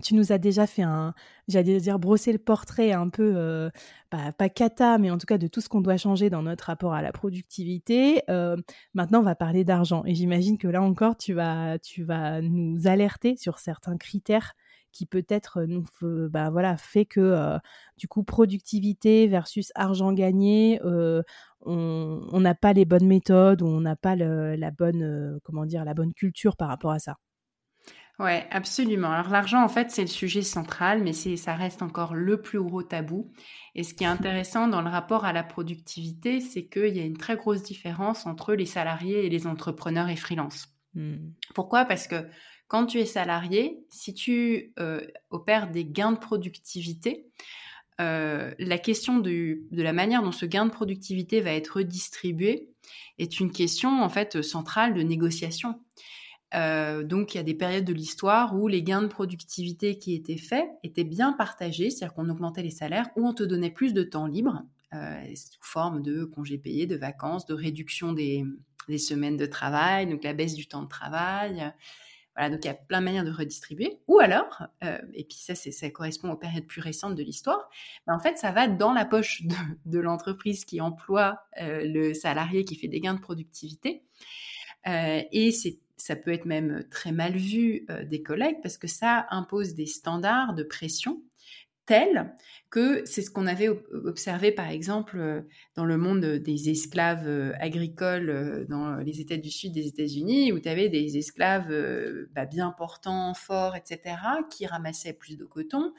tu nous as déjà fait un, j'allais dire brosser le portrait un peu, euh, pas cata, mais en tout cas de tout ce qu'on doit changer dans notre rapport à la productivité. Euh, maintenant, on va parler d'argent. Et j'imagine que là encore, tu vas, tu vas nous alerter sur certains critères qui peut-être nous bah, voilà, fait que euh, du coup productivité versus argent gagné, on n'a pas les bonnes méthodes on n'a pas la bonne comment dire la bonne culture par rapport à ça. Ouais, absolument. Alors l'argent, en fait, c'est le sujet central, mais c'est, ça reste encore le plus gros tabou. Et ce qui est intéressant dans le rapport à la productivité, c'est qu'il y a une très grosse différence entre les salariés et les entrepreneurs et freelance. Hmm. Pourquoi? Parce que quand tu es salarié, si tu euh, opères des gains de productivité, euh, la question de la manière dont ce gain de productivité va être redistribué est une question en fait centrale de négociation. Euh, donc, il y a des périodes de l'histoire où les gains de productivité qui étaient faits étaient bien partagés, c'est-à-dire qu'on augmentait les salaires ou on te donnait plus de temps libre euh, sous forme de congés payés, de vacances, de réduction des, semaines de travail, donc la baisse du temps de travail. Voilà, donc il y a plein de manières de redistribuer. Ou alors, euh, et puis ça, ça correspond aux périodes plus récentes de l'histoire, en fait, ça va dans la poche de l'entreprise qui emploie le salarié qui fait des gains de productivité. et c'est ça peut être même très mal vu euh, des collègues parce que ça impose des standards de pression tels que c'est ce qu'on avait observé par exemple euh, dans le monde des esclaves euh, agricoles dans les États du Sud des États-Unis où tu avais des esclaves bah, bien portants, forts, etc., qui ramassaient plus de coton,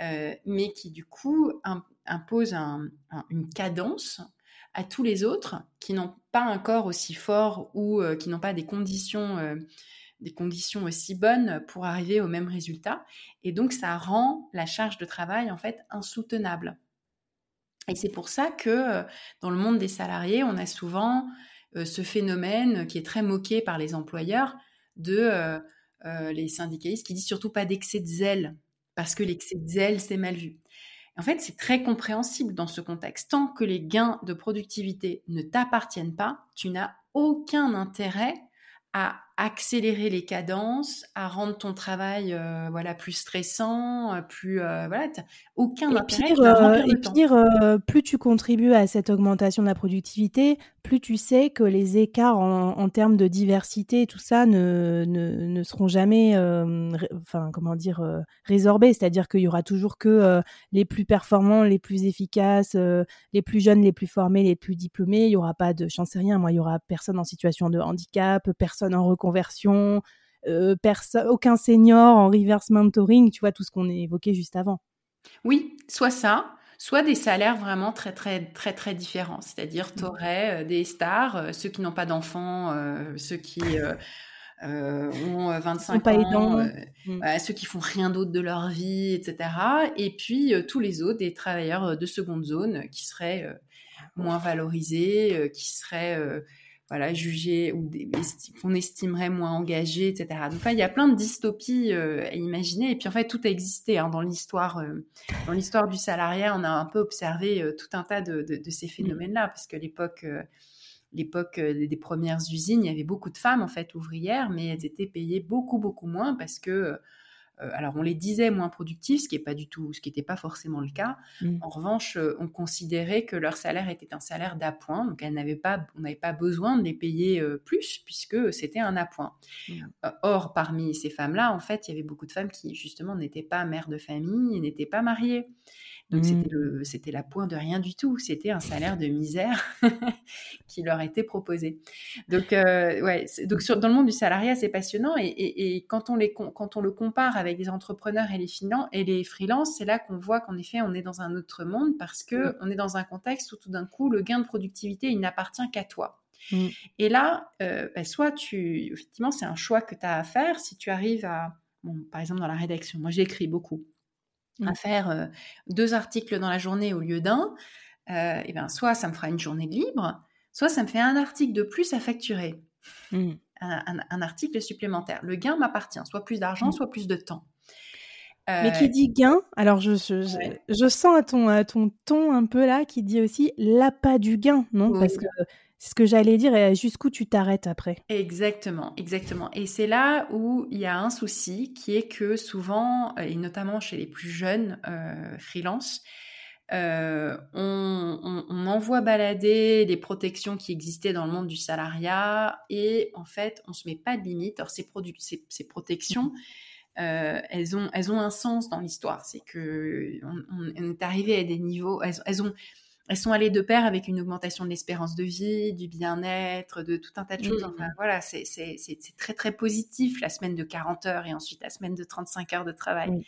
mais qui du coup imposent une cadence à tous les autres qui n'ont pas un corps aussi fort ou euh, qui n'ont pas des conditions, euh, des conditions aussi bonnes pour arriver au même résultat. Et donc, ça rend la charge de travail, en fait, insoutenable. Et c'est pour ça que euh, dans le monde des salariés, on a souvent ce phénomène qui est très moqué par les employeurs de les syndicalistes qui disent surtout pas d'excès de zèle, parce que l'excès de zèle, c'est mal vu. En fait, c'est très compréhensible dans ce contexte. Tant que les gains de productivité ne t'appartiennent pas, tu n'as aucun intérêt à accélérer les cadences, à rendre ton travail euh, voilà plus stressant, euh, plus euh, voilà, aucun et intérêt. Pire, et pire, plus tu contribues à cette augmentation de la productivité, plus tu sais que les écarts en, termes de diversité et tout ça ne, ne, seront jamais, enfin comment dire, résorbés. C'est-à-dire qu'il y aura toujours que les plus performants, les plus efficaces, les plus jeunes, les plus formés, les plus diplômés. Il y aura pas de, j'en sais rien, moi, il y aura personne en situation de handicap, personne en conversion, euh, aucun senior en reverse mentoring, tu vois, tout ce qu'on a évoqué juste avant. Oui, soit ça, soit des salaires vraiment très très très très différents. C'est-à-dire, mmh. tu aurais des stars, ceux qui n'ont pas d'enfants, ceux qui ont 25 ans, mmh. ceux qui font rien d'autre de leur vie, etc. Et puis tous les autres, des travailleurs de seconde zone qui seraient moins valorisés, qui seraient voilà, jugés ou qu'on estimerait moins engagés, etc. Donc, il y a plein de dystopies euh, à imaginer. Et puis, en fait, tout a existé hein, dans l'histoire. Euh, dans l'histoire du salariat, on a un peu observé euh, tout un tas de, ces mmh. phénomènes-là, parce que l'époque, l'époque des premières usines, il y avait beaucoup de femmes en fait ouvrières, mais elles étaient payées beaucoup beaucoup moins parce que alors on les disait moins productifs, ce qui n'est pas du tout, ce qui n'était pas forcément le cas. Mmh. En revanche, euh, on considérait que leur salaire était un salaire d'appoint, donc elles n'avaient pas, on n'avait pas besoin de les payer euh, plus puisque c'était un appoint. Mmh. or, parmi ces femmes-là, en fait, il y avait beaucoup de femmes qui justement n'étaient pas mères de famille, n'étaient pas mariées. Donc mmh. c'était la pointe de rien du tout. C'était un salaire de misère qui leur était proposé. Donc euh, ouais, donc dans le monde du salariat, c'est passionnant. Et, quand on les quand on le compare avec les entrepreneurs et les finance et les freelances, c'est là qu'on voit qu'en effet on est dans un autre monde parce que on est dans un contexte où tout d'un coup le gain de productivité il n'appartient qu'à toi. Mmh. Et là, euh, bah, soit tu, effectivement, c'est un choix que tu as à faire. Si tu arrives à, bon, par exemple, dans la rédaction, moi j'écris beaucoup à mmh. faire deux articles dans la journée au lieu d'un, et ben soit ça me fera une journée libre, soit ça me fait un article de plus à facturer, mmh. un, article supplémentaire. Le gain m'appartient, soit plus d'argent, mmh. soit plus de temps. Mais qui dit gain, alors je, je, sens à ton, à ton ton un peu là, qui dit aussi l'appât du gain, non? Parce que c'est ce que j'allais dire, et jusqu'où tu t'arrêtes après? Exactement, exactement. Et c'est là où il y a un souci qui est que souvent, et notamment chez les plus jeunes euh, freelance, euh, on, envoie balader les protections qui existaient dans le monde du salariat et en fait, on se met pas de limite. Alors, ces, ces, protections, euh, elles, ont, elles ont un sens dans l'histoire. C'est que on, est arrivé à des niveaux, elles ont elles sont allées de pair avec une augmentation de l'espérance de vie, du bien-être, de tout un tas de choses. Enfin, voilà, c'est très, très positif, la semaine de 40 heures et ensuite la semaine de 35 heures de travail.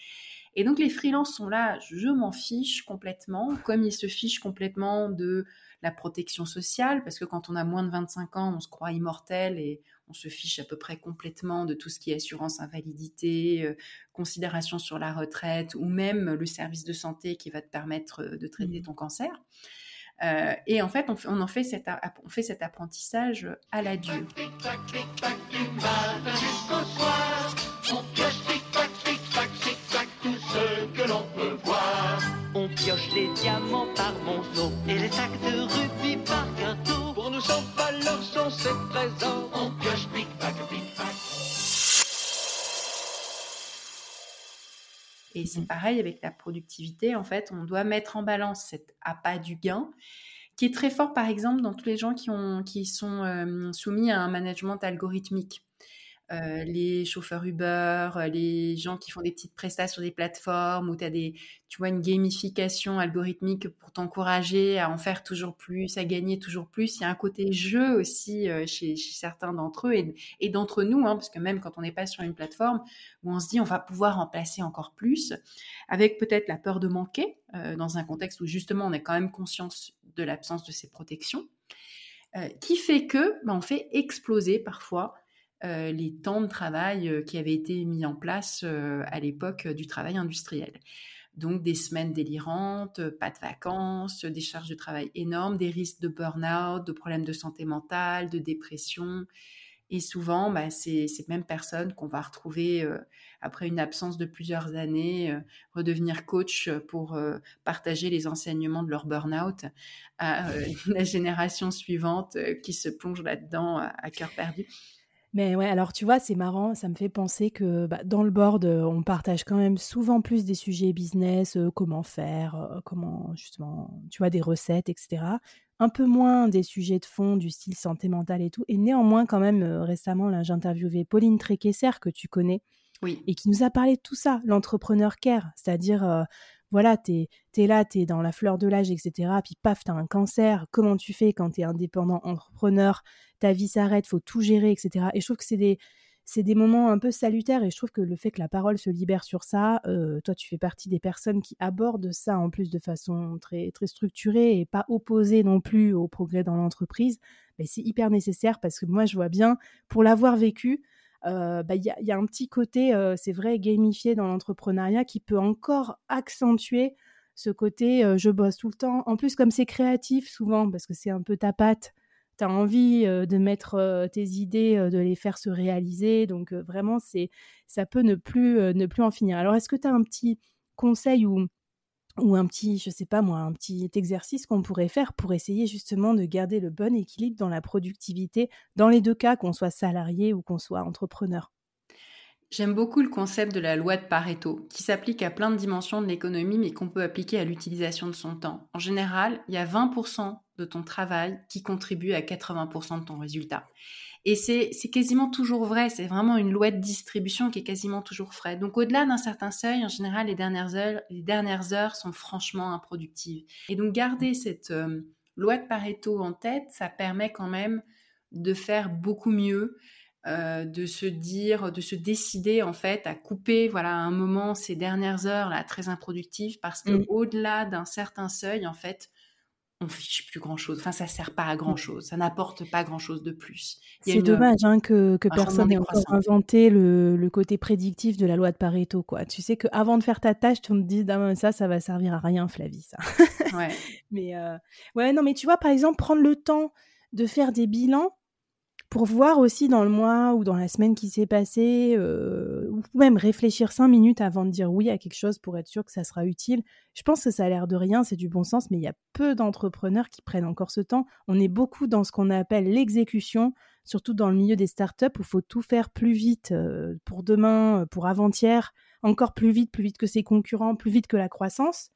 Et donc, les freelances sont là, je m'en fiche complètement, comme ils se fichent complètement de la protection sociale, parce que quand on a moins de 25 ans, on se croit immortel et on se fiche à peu près complètement de tout ce qui est assurance invalidité, euh, considération sur la retraite ou même le service de santé qui va te permettre euh, de traiter mmh. ton cancer. Euh, et en fait, on, en fait cet, on fait cet apprentissage à la dure. Pioche les diamants par monceau et les sacs de rubis par gâteau. Pour nous sans valeur sont ces trésors. On pioche pic pac pic pac. Et c'est pareil avec la productivité. En fait, on doit mettre en balance cet appât du gain qui est très fort, par exemple, dans tous les gens qui, ont, qui sont euh, soumis à un management algorithmique. Euh, les chauffeurs Uber, euh, les gens qui font des petites prestats sur des plateformes où tu as des, tu vois, une gamification algorithmique pour t'encourager à en faire toujours plus, à gagner toujours plus. Il y a un côté jeu aussi euh, chez, certains d'entre eux et, d'entre nous, hein, parce que même quand on n'est pas sur une plateforme où on se dit on va pouvoir en placer encore plus, avec peut-être la peur de manquer dans un contexte où justement on a quand même conscience de l'absence de ces protections, qui fait que ben, on fait exploser parfois euh, les temps de travail euh, qui avaient été mis en place euh, à l'époque du travail industriel. Donc des semaines délirantes, pas de vacances, des charges de travail énormes, des risques de burn-out, de problèmes de santé mentale, de dépression. Et souvent, bah, c'est ces mêmes personnes qu'on va retrouver après une absence de plusieurs années, redevenir coach pour partager les enseignements de leur burn-out à la génération suivante qui se plonge là-dedans à cœur perdu. Mais ouais, alors tu vois, c'est marrant, ça me fait penser que bah, dans le board, euh, on partage quand même souvent plus des sujets business, euh, comment faire, euh, comment justement, tu vois, des recettes, etc. Un peu moins des sujets de fond du style santé mentale et tout. Et néanmoins, quand même, récemment, là, j'ai interviewé Pauline Tréquesser, que tu connais, oui. et qui nous a parlé de tout ça, l'entrepreneur care, c'est-à-dire voilà, tu es, là, tu es dans la fleur de l'âge, etc. Puis paf, tu as un cancer. Comment tu fais quand tu es indépendant, entrepreneur Ta vie s'arrête, faut tout gérer, etc. Et je trouve que c'est des, c'est des moments un peu salutaires et je trouve que le fait que la parole se libère sur ça, euh, toi tu fais partie des personnes qui abordent ça en plus de façon très, très structurée et pas opposée non plus au progrès dans l'entreprise, mais c'est hyper nécessaire parce que moi je vois bien, pour l'avoir vécu, euh, bah, il y, a un petit côté, euh, c'est vrai, gamifié dans l'entrepreneuriat qui peut encore accentuer ce côté je bosse tout le temps. En plus, comme c'est créatif souvent, parce que c'est un peu ta patte, tu as envie de mettre tes idées, de les faire se réaliser. Donc vraiment, c'est ça peut ne plus, ne plus en finir. Alors, est-ce que tu as un petit conseil ou ou un petit, je sais pas moi, un petit exercice qu'on pourrait faire pour essayer justement de garder le bon équilibre dans la productivité, dans les deux cas, qu'on soit salarié ou qu'on soit entrepreneur? J'aime beaucoup le concept de la loi de Pareto, qui s'applique à plein de dimensions de l'économie, mais qu'on peut appliquer à l'utilisation de son temps. En général, il y a 20% de ton travail qui contribue à 80% de ton résultat. Et c'est quasiment toujours vrai, c'est vraiment une loi de distribution qui est quasiment toujours vraie. Donc au-delà d'un certain seuil, en général, les dernières heures, les dernières heures sont franchement improductives. Et donc garder cette euh, loi de Pareto en tête, ça permet quand même de faire beaucoup mieux, euh, de se dire, de se décider en fait à couper, voilà, à un moment ces dernières heures là très improductives parce que mmh. au-delà d'un certain seuil, en fait, on fiche plus grand chose. Enfin, ça sert pas à grand chose. Ça n'apporte pas grand chose de plus. C'est dommage hein, que, personne n'ait encore inventé le, côté prédictif de la loi de Pareto. Quoi. Tu sais qu'avant de faire ta tâche, tu me dis ah, ça, ça va servir à rien, Flavie. Ça. Ouais. mais euh, ouais, non, mais tu vois, par exemple, prendre le temps de faire des bilans pour voir aussi dans le mois ou dans la semaine qui s'est passée, euh, ou même réfléchir cinq minutes avant de dire oui à quelque chose pour être sûr que ça sera utile. Je pense que ça a l'air de rien, c'est du bon sens, mais il y a peu d'entrepreneurs qui prennent encore ce temps. On est beaucoup dans ce qu'on appelle l'exécution, surtout dans le milieu des startups où il faut tout faire plus vite euh, pour demain, euh, pour avant-hier, encore plus vite, plus vite que ses concurrents, plus vite que la croissance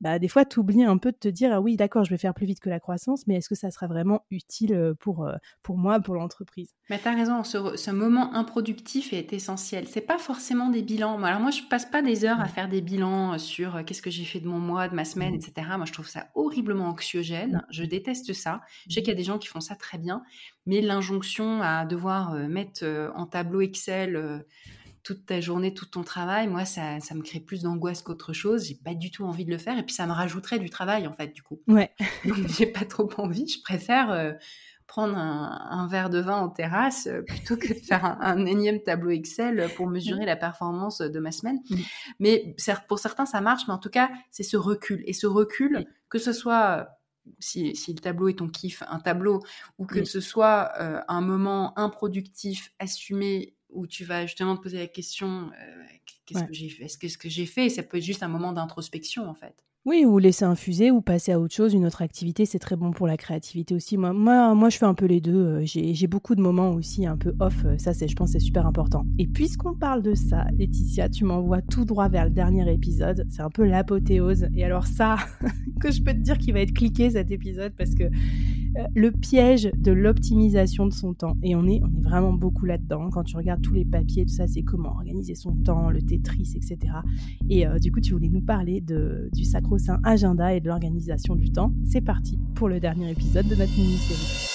bah, des fois, tu oublies un peu de te dire ah oui, d'accord, je vais faire plus vite que la croissance, mais est-ce que ça sera vraiment utile pour, pour moi, pour l'entreprise? Mais tu as raison, ce, moment improductif est essentiel. C'est pas forcément des bilans. Alors, moi, je passe pas des heures à mmh. faire des bilans sur qu'est-ce que j'ai fait de mon mois, de ma semaine, mmh. etc. Moi, je trouve ça horriblement anxiogène. Mmh. Je déteste ça. Je sais qu'il y a des gens qui font ça très bien, mais l'injonction à devoir mettre en tableau Excel toute ta journée, tout ton travail, moi, ça, ça me crée plus d'angoisse qu'autre chose. J'ai pas du tout envie de le faire. Et puis, ça me rajouterait du travail, en fait, du coup. Ouais. Donc, j'ai pas trop envie. Je préfère euh, prendre un, verre de vin en terrasse euh, plutôt que de faire un, énième tableau Excel pour mesurer la performance de ma semaine. Mm. Mais pour certains, ça marche. Mais en tout cas, c'est ce recul. Et ce recul, que ce soit si, si, le tableau est ton kiff, un tableau, ou que ce soit euh, un moment improductif, assumé où tu vas justement te poser la question euh, qu'est-ce que j'ai fait Est-ce que j'ai fait Ça peut être juste un moment d'introspection en fait. Oui, ou laisser infuser ou passer à autre chose, une autre activité, c'est très bon pour la créativité aussi. Moi, moi, moi je fais un peu les deux. Euh, j'ai beaucoup de moments aussi un peu off. Euh, ça, c'est, je pense, c'est super important. Et puisqu'on parle de ça, Laetitia, tu m'envoies tout droit vers le dernier épisode. C'est un peu l'apothéose. Et alors ça, que je peux te dire qu'il va être cliqué cet épisode parce que le piège de l'optimisation de son temps. Et on est, on est vraiment beaucoup là-dedans. Quand tu regardes tous les papiers, tout ça, c'est comment organiser son temps, le Tetris, etc. Et euh, du coup, tu voulais nous parler de, du sacro-saint agenda et de l'organisation du temps. C'est parti pour le dernier épisode de notre mini-série.